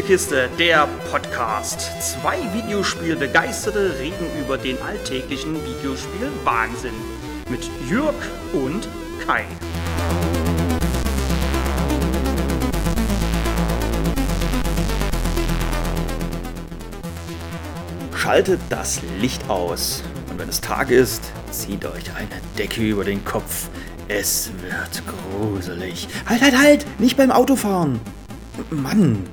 Spielekiste, der Podcast. Zwei Videospielbegeisterte reden über den alltäglichen Videospiel-Wahnsinn. Mit Jürg und Kai. Schaltet das Licht aus. Und wenn es Tag ist, zieht euch eine Decke über den Kopf. Es wird gruselig. Halt, halt, halt! Nicht beim Autofahren! Mann!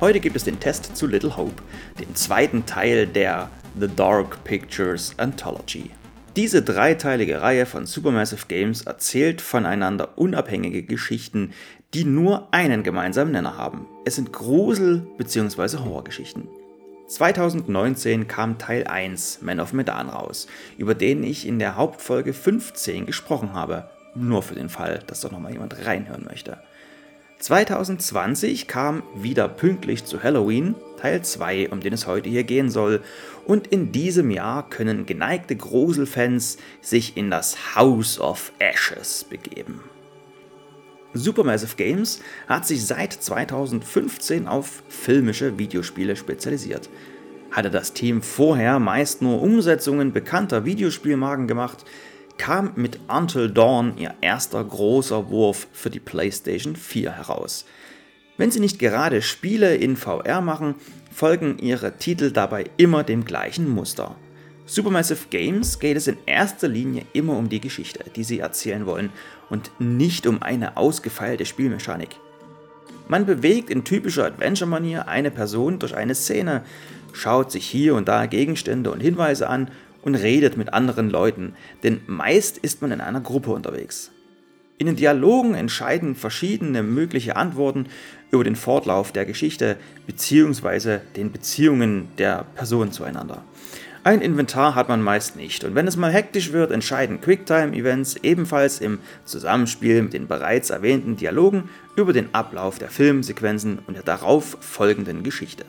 Heute gibt es den Test zu Little Hope, dem zweiten Teil der The Dark Pictures Anthology. Diese dreiteilige Reihe von Supermassive Games erzählt voneinander unabhängige Geschichten, die nur einen gemeinsamen Nenner haben. Es sind Grusel- bzw. Horrorgeschichten. 2019 kam Teil 1 Man of Medan raus, über den ich in der Hauptfolge 15 gesprochen habe. Nur für den Fall, dass doch nochmal jemand reinhören möchte. 2020 kam wieder pünktlich zu Halloween Teil 2, um den es heute hier gehen soll. Und in diesem Jahr können geneigte Gruselfans sich in das House of Ashes begeben. Supermassive Games hat sich seit 2015 auf filmische Videospiele spezialisiert. Hatte das Team vorher meist nur Umsetzungen bekannter Videospielmarken gemacht, kam mit Until Dawn ihr erster großer Wurf für die PlayStation 4 heraus. Wenn sie nicht gerade Spiele in VR machen, folgen ihre Titel dabei immer dem gleichen Muster. Supermassive Games geht es in erster Linie immer um die Geschichte, die sie erzählen wollen und nicht um eine ausgefeilte Spielmechanik. Man bewegt in typischer Adventure-Manier eine Person durch eine Szene, schaut sich hier und da Gegenstände und Hinweise an und redet mit anderen Leuten, denn meist ist man in einer Gruppe unterwegs. In den Dialogen entscheiden verschiedene mögliche Antworten über den Fortlauf der Geschichte bzw. den Beziehungen der Personen zueinander. Ein Inventar hat man meist nicht und wenn es mal hektisch wird, entscheiden Quicktime-Events ebenfalls im Zusammenspiel mit den bereits erwähnten Dialogen über den Ablauf der Filmsequenzen und der darauf folgenden Geschichte.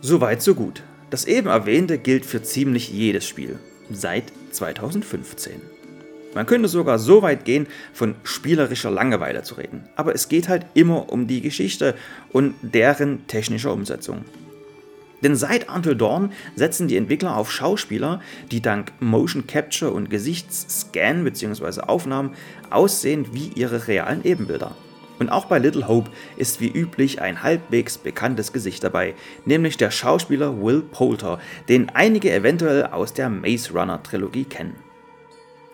Soweit so gut. Das eben erwähnte gilt für ziemlich jedes Spiel, seit 2015. Man könnte sogar so weit gehen, von spielerischer Langeweile zu reden, aber es geht halt immer um die Geschichte und deren technischer Umsetzung. Denn seit Until Dawn setzen die Entwickler auf Schauspieler, die dank Motion Capture und Gesichtsscan bzw. Aufnahmen aussehen wie ihre realen Ebenbilder. Und auch bei Little Hope ist wie üblich ein halbwegs bekanntes Gesicht dabei, nämlich der Schauspieler Will Poulter, den einige eventuell aus der Maze Runner Trilogie kennen.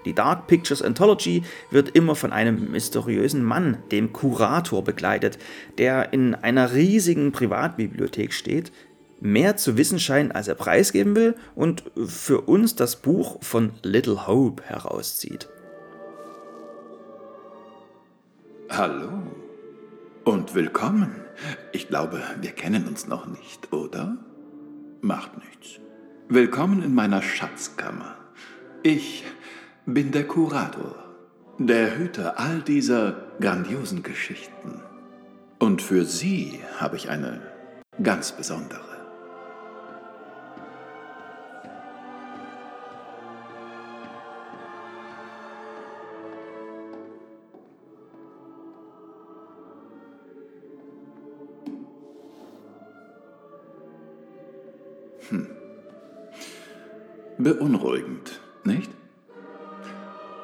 Die Dark Pictures Anthology wird immer von einem mysteriösen Mann, dem Kurator, begleitet, der in einer riesigen Privatbibliothek steht, mehr zu wissen scheint, als er preisgeben will und für uns das Buch von Little Hope herauszieht. Hallo und willkommen. Ich glaube, wir kennen uns noch nicht, oder? Macht nichts. Willkommen in meiner Schatzkammer. Ich bin der Kurator, der Hüter all dieser grandiosen Geschichten. Und für Sie habe ich eine ganz besondere. Beunruhigend, nicht?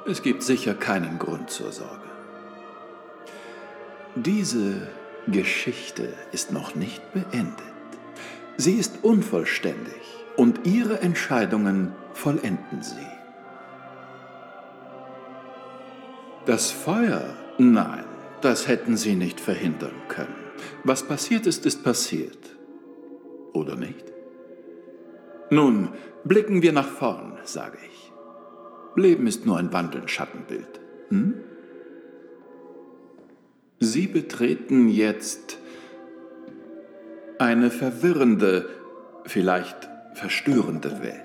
Es gibt sicher keinen Grund zur Sorge. Diese Geschichte ist noch nicht beendet. Sie ist unvollständig und Ihre Entscheidungen vollenden sie. Das Feuer? Nein, das hätten Sie nicht verhindern können. Was passiert ist, ist passiert. Oder nicht? Nun, blicken wir nach vorn, sage ich. Leben ist nur ein wandelndes Schattenbild. Hm? Sie betreten jetzt eine verwirrende, vielleicht verstörende Welt.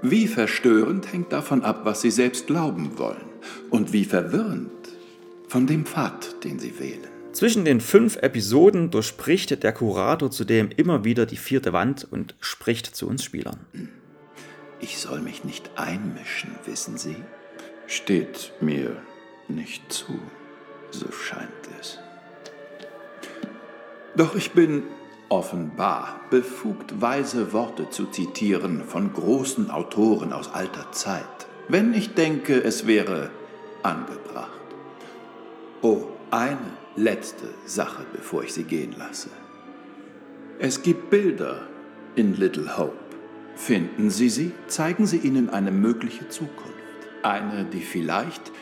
Wie verstörend hängt davon ab, was Sie selbst glauben wollen. Und wie verwirrend von dem Pfad, den Sie wählen. Zwischen den fünf Episoden durchbricht der Kurator zudem immer wieder die vierte Wand und spricht zu uns Spielern. Ich soll mich nicht einmischen, wissen Sie? Steht mir nicht zu, so scheint es. Doch ich bin offenbar befugt, weise Worte zu zitieren von großen Autoren aus alter Zeit, wenn ich denke, es wäre angebracht. Oh, eine letzte Sache, bevor ich Sie gehen lasse. Es gibt Bilder in Little Hope. Finden Sie sie, zeigen Sie ihnen eine mögliche Zukunft. Eine, die vielleicht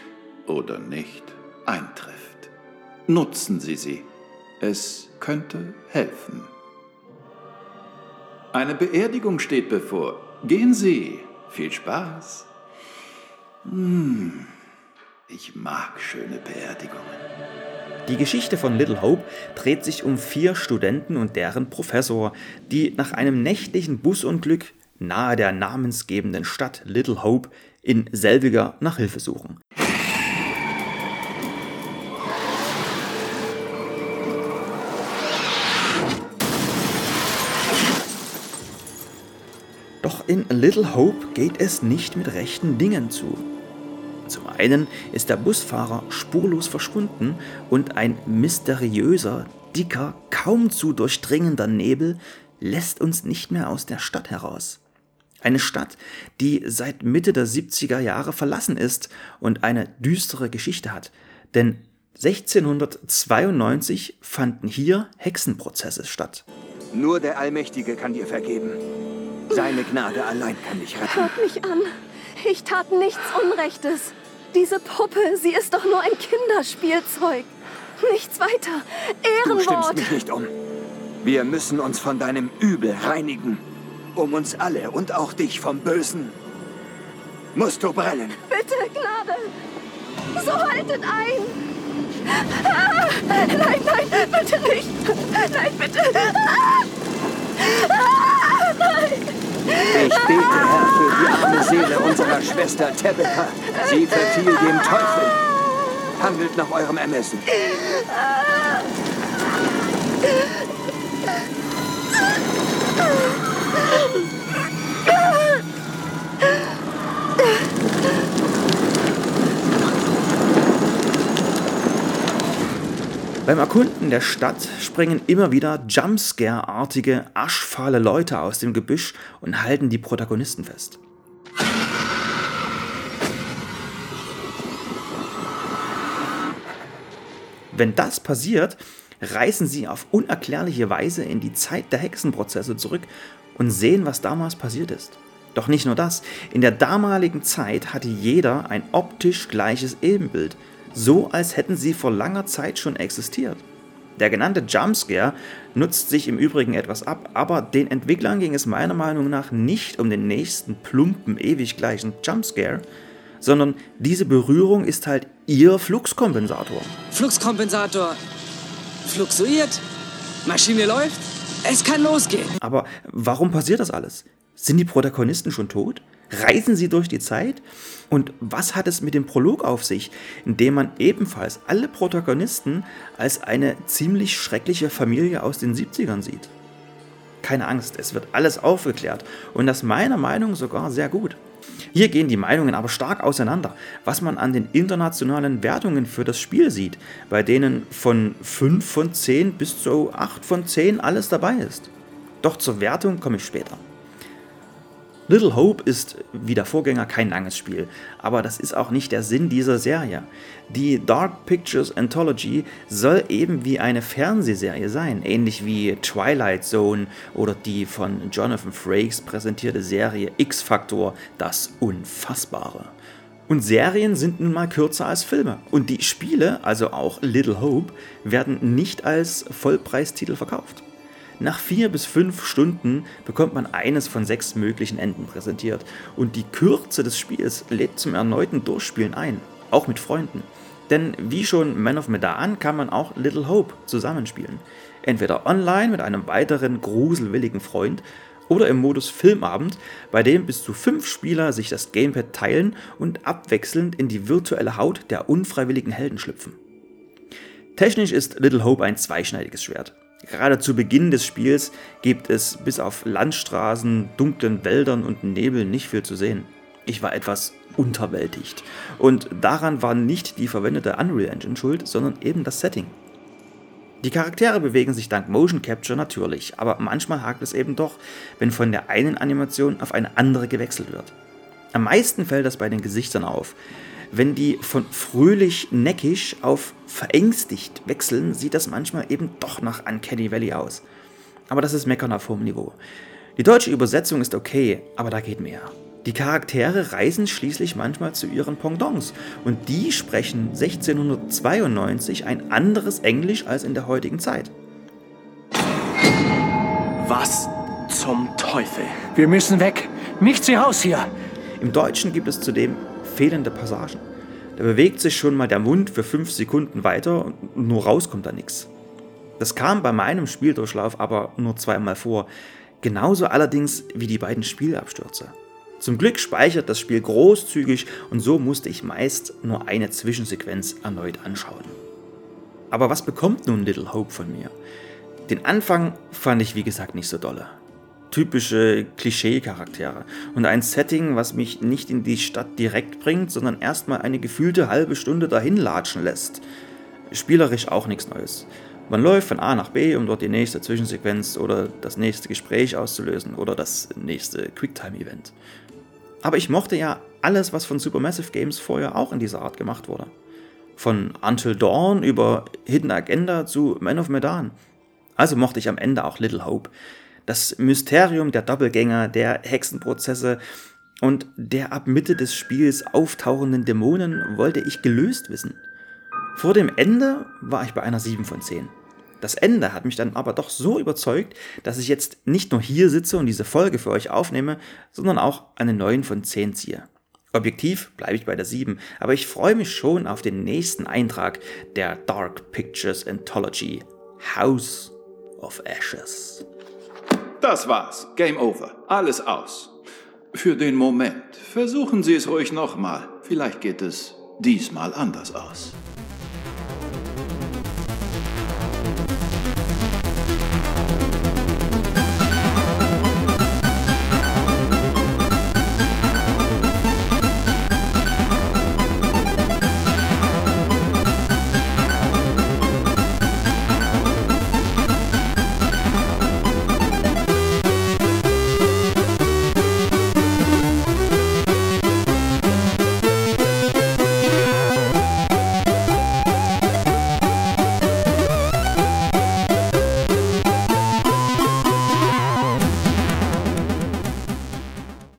oder nicht eintrifft. Nutzen Sie sie. Es könnte helfen. Eine Beerdigung steht bevor. Gehen Sie. Viel Spaß. Hm, ich mag schöne Beerdigungen. Die Geschichte von Little Hope dreht sich um vier Studenten und deren Professor, die nach einem nächtlichen Busunglück nahe der namensgebenden Stadt Little Hope in selbiger nach Hilfe suchen. Doch in Little Hope geht es nicht mit rechten Dingen zu. Einen ist der Busfahrer spurlos verschwunden und ein mysteriöser, dicker, kaum zu durchdringender Nebel lässt uns nicht mehr aus der Stadt heraus. Eine Stadt, die seit Mitte der 70er Jahre verlassen ist und eine düstere Geschichte hat. Denn 1692 fanden hier Hexenprozesse statt. Nur der Allmächtige kann dir vergeben. Seine Gnade allein kann dich retten. Hört mich an. Ich tat nichts Unrechtes. Diese Puppe, sie ist doch nur ein Kinderspielzeug. Nichts weiter. Ehrenwort. Du stimmst mich nicht um. Wir müssen uns von deinem Übel reinigen. Um uns alle und auch dich vom Bösen. Musst du brennen. Bitte, Gnade. So haltet ein. Ah, nein, nein, bitte nicht. Nein, bitte. Ah, ah. Ich bete, Herr, für die arme Seele unserer Schwester Tabitha. Sie verfiel dem Teufel. Handelt nach eurem Ermessen. Beim Erkunden der Stadt springen immer wieder Jumpscare-artige, aschfahle Leute aus dem Gebüsch und halten die Protagonisten fest. Wenn das passiert, reisen sie auf unerklärliche Weise in die Zeit der Hexenprozesse zurück und sehen, was damals passiert ist. Doch nicht nur das, in der damaligen Zeit hatte jeder ein optisch gleiches Ebenbild – so als hätten sie vor langer Zeit schon existiert. Der genannte Jumpscare nutzt sich im Übrigen etwas ab, aber den Entwicklern ging es meiner Meinung nach nicht um den nächsten plumpen, ewig gleichen Jumpscare, sondern diese Berührung ist halt ihr Fluxkompensator. Fluxkompensator fluxuiert, Maschine läuft, es kann losgehen. Aber warum passiert das alles? Sind die Protagonisten schon tot? Reisen sie durch die Zeit? Und was hat es mit dem Prolog auf sich, in dem man ebenfalls alle Protagonisten als eine ziemlich schreckliche Familie aus den 70ern sieht? Keine Angst, es wird alles aufgeklärt und das meiner Meinung sogar sehr gut. Hier gehen die Meinungen aber stark auseinander, was man an den internationalen Wertungen für das Spiel sieht, bei denen von 5 von 10 bis zu 8 von 10 alles dabei ist. Doch zur Wertung komme ich später. Little Hope ist wie der Vorgänger kein langes Spiel, aber das ist auch nicht der Sinn dieser Serie. Die Dark Pictures Anthology soll eben wie eine Fernsehserie sein, ähnlich wie Twilight Zone oder die von Jonathan Frakes präsentierte Serie X-Factor, das Unfassbare. Und Serien sind nun mal kürzer als Filme. Und die Spiele, also auch Little Hope, werden nicht als Vollpreistitel verkauft. Nach vier bis fünf Stunden bekommt man eines von sechs möglichen Enden präsentiert und die Kürze des Spiels lädt zum erneuten Durchspielen ein, auch mit Freunden. Denn wie schon Man of Medan kann man auch Little Hope zusammenspielen. Entweder online mit einem weiteren gruselwilligen Freund oder im Modus Filmabend, bei dem bis zu fünf Spieler sich das Gamepad teilen und abwechselnd in die virtuelle Haut der unfreiwilligen Helden schlüpfen. Technisch ist Little Hope ein zweischneidiges Schwert. Gerade zu Beginn des Spiels gibt es bis auf Landstraßen, dunklen Wäldern und Nebel nicht viel zu sehen. Ich war etwas unterwältigt. Und daran war nicht die verwendete Unreal Engine schuld, sondern eben das Setting. Die Charaktere bewegen sich dank Motion Capture natürlich, aber manchmal hakt es eben doch, wenn von der einen Animation auf eine andere gewechselt wird. Am meisten fällt das bei den Gesichtern auf. Wenn die von fröhlich neckisch auf verängstigt wechseln, sieht das manchmal eben doch nach Uncanny Valley aus. Aber das ist Meckern auf hohem Niveau. Die deutsche Übersetzung ist okay, aber da geht mehr. Die Charaktere reisen schließlich manchmal zu ihren Pendants und die sprechen 1692 ein anderes Englisch als in der heutigen Zeit. Was zum Teufel? Wir müssen weg. Nichts wie raus hier. Im Deutschen gibt es zudem fehlende Passagen. Da bewegt sich schon mal der Mund für fünf Sekunden weiter und nur raus kommt da nichts. Das kam bei meinem Spieldurchlauf aber nur zweimal vor. Genauso allerdings wie die beiden Spielabstürze. Zum Glück speichert das Spiel großzügig und so musste ich meist nur eine Zwischensequenz erneut anschauen. Aber was bekommt nun Little Hope von mir? Den Anfang fand ich wie gesagt nicht so dolle. Typische Klischee-Charaktere und ein Setting, was mich nicht in die Stadt direkt bringt, sondern erstmal eine gefühlte halbe Stunde dahin latschen lässt. Spielerisch auch nichts Neues. Man läuft von A nach B, um dort die nächste Zwischensequenz oder das nächste Gespräch auszulösen oder das nächste Quicktime-Event. Aber ich mochte ja alles, was von Supermassive Games vorher auch in dieser Art gemacht wurde. Von Until Dawn über Hidden Agenda zu Man of Medan. Also mochte ich am Ende auch Little Hope. Das Mysterium der Doppelgänger, der Hexenprozesse und der ab Mitte des Spiels auftauchenden Dämonen wollte ich gelöst wissen. Vor dem Ende war ich bei einer 7 von 10. Das Ende hat mich dann aber doch so überzeugt, dass ich jetzt nicht nur hier sitze und diese Folge für euch aufnehme, sondern auch eine 9 von 10 ziehe. Objektiv bleibe ich bei der 7, aber ich freue mich schon auf den nächsten Eintrag der Dark Pictures Anthology House of Ashes. Das war's. Game over. Alles aus. Für den Moment. Versuchen Sie es ruhig nochmal. Vielleicht geht es diesmal anders aus.